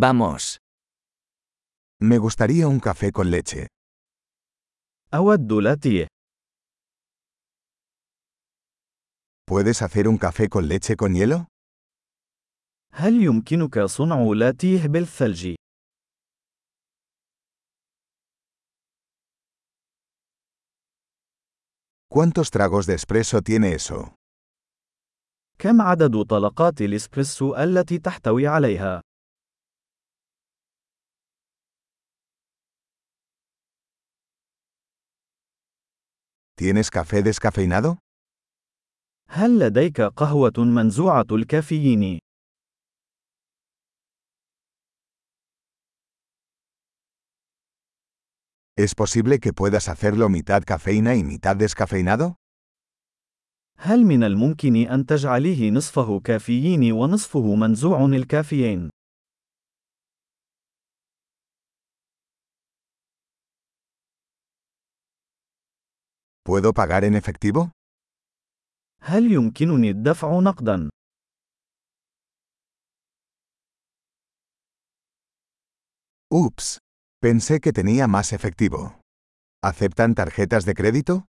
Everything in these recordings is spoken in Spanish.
Vamos. Me gustaría un café con leche. أود لاتيه. ¿Puedes hacer un café con leche con hielo? هل يمكنك صنع لاتيه بالثلج؟ ¿Cuántos tragos de espresso tiene eso? كم عدد طلقات الإسبريسو التي تحتوي عليها؟ ¿Tienes café descafeinado? هل لديك قهوة منزوعة الكافيين؟ ¿Es posible que puedas hacerlo mitad cafeína y mitad descafeinado? هل من الممكن أن تجعليه نصفه كافيين ونصفه منزوع الكافيين؟ ¿Puedo pagar en efectivo? هل يمكنني الدفع نقدا؟ Ups. Pensé que tenía más efectivo. ¿Aceptan tarjetas de crédito?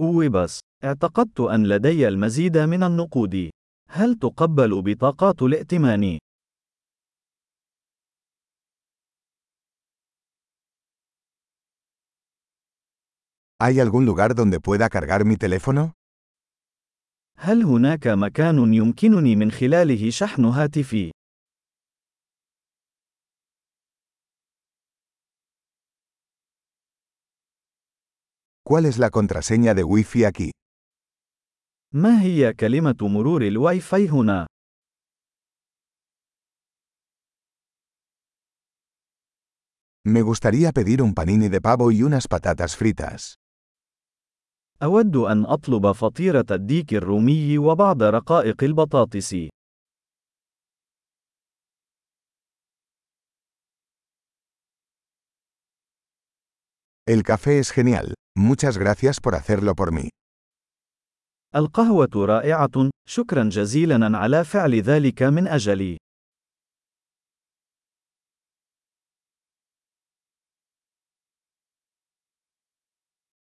أوبس، اعتقدت أن لدي المزيد من النقود. هل تقبل بطاقات الائتمان؟ ¿Hay algún lugar donde pueda cargar mi teléfono? هل هناك مكان يمكنني من خلاله شحن هاتفي؟ ¿Cuál es la contraseña de Wi-Fi aquí? ما هي كلمة مرور الواي فاي هنا؟ Me gustaría pedir un panini de pavo y unas patatas fritas. أود أن أطلب فطيرة الديك الرومي وبعض رقائق البطاطس. El café es genial. Muchas gracias por hacerlo por mí. القهوة رائعة، شكرا جزيلا على فعل ذلك من أجلي.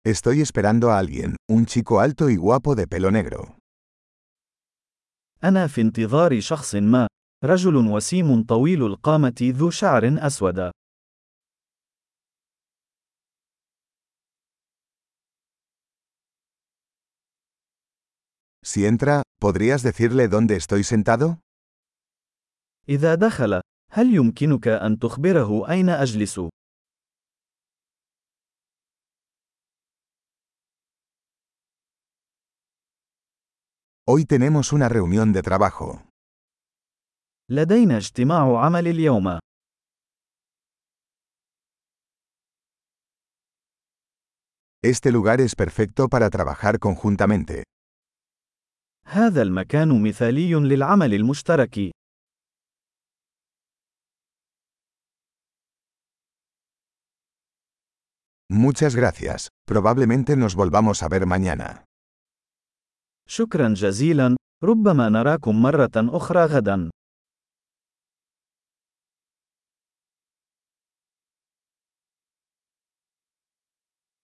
Estoy esperando a alguien, un chico alto y guapo de pelo negro. أنا في انتظار شخص ما، رجل وسيم طويل القامة ذو شعر أسود. Si entra, ¿podrías decirle dónde estoy sentado? إذا دخل، هل يمكنك أن تخبره أين أجلس؟ Hoy tenemos una reunión de trabajo. لدينا اجتماع عمل اليوم. Este lugar es perfecto para trabajar conjuntamente. هذا المكان مثالي للعمل المشترك. Muchas gracias. Probablemente nos volvamos a ver mañana. شكرا جزيلا، ربما نراكم مرة أخرى غدا.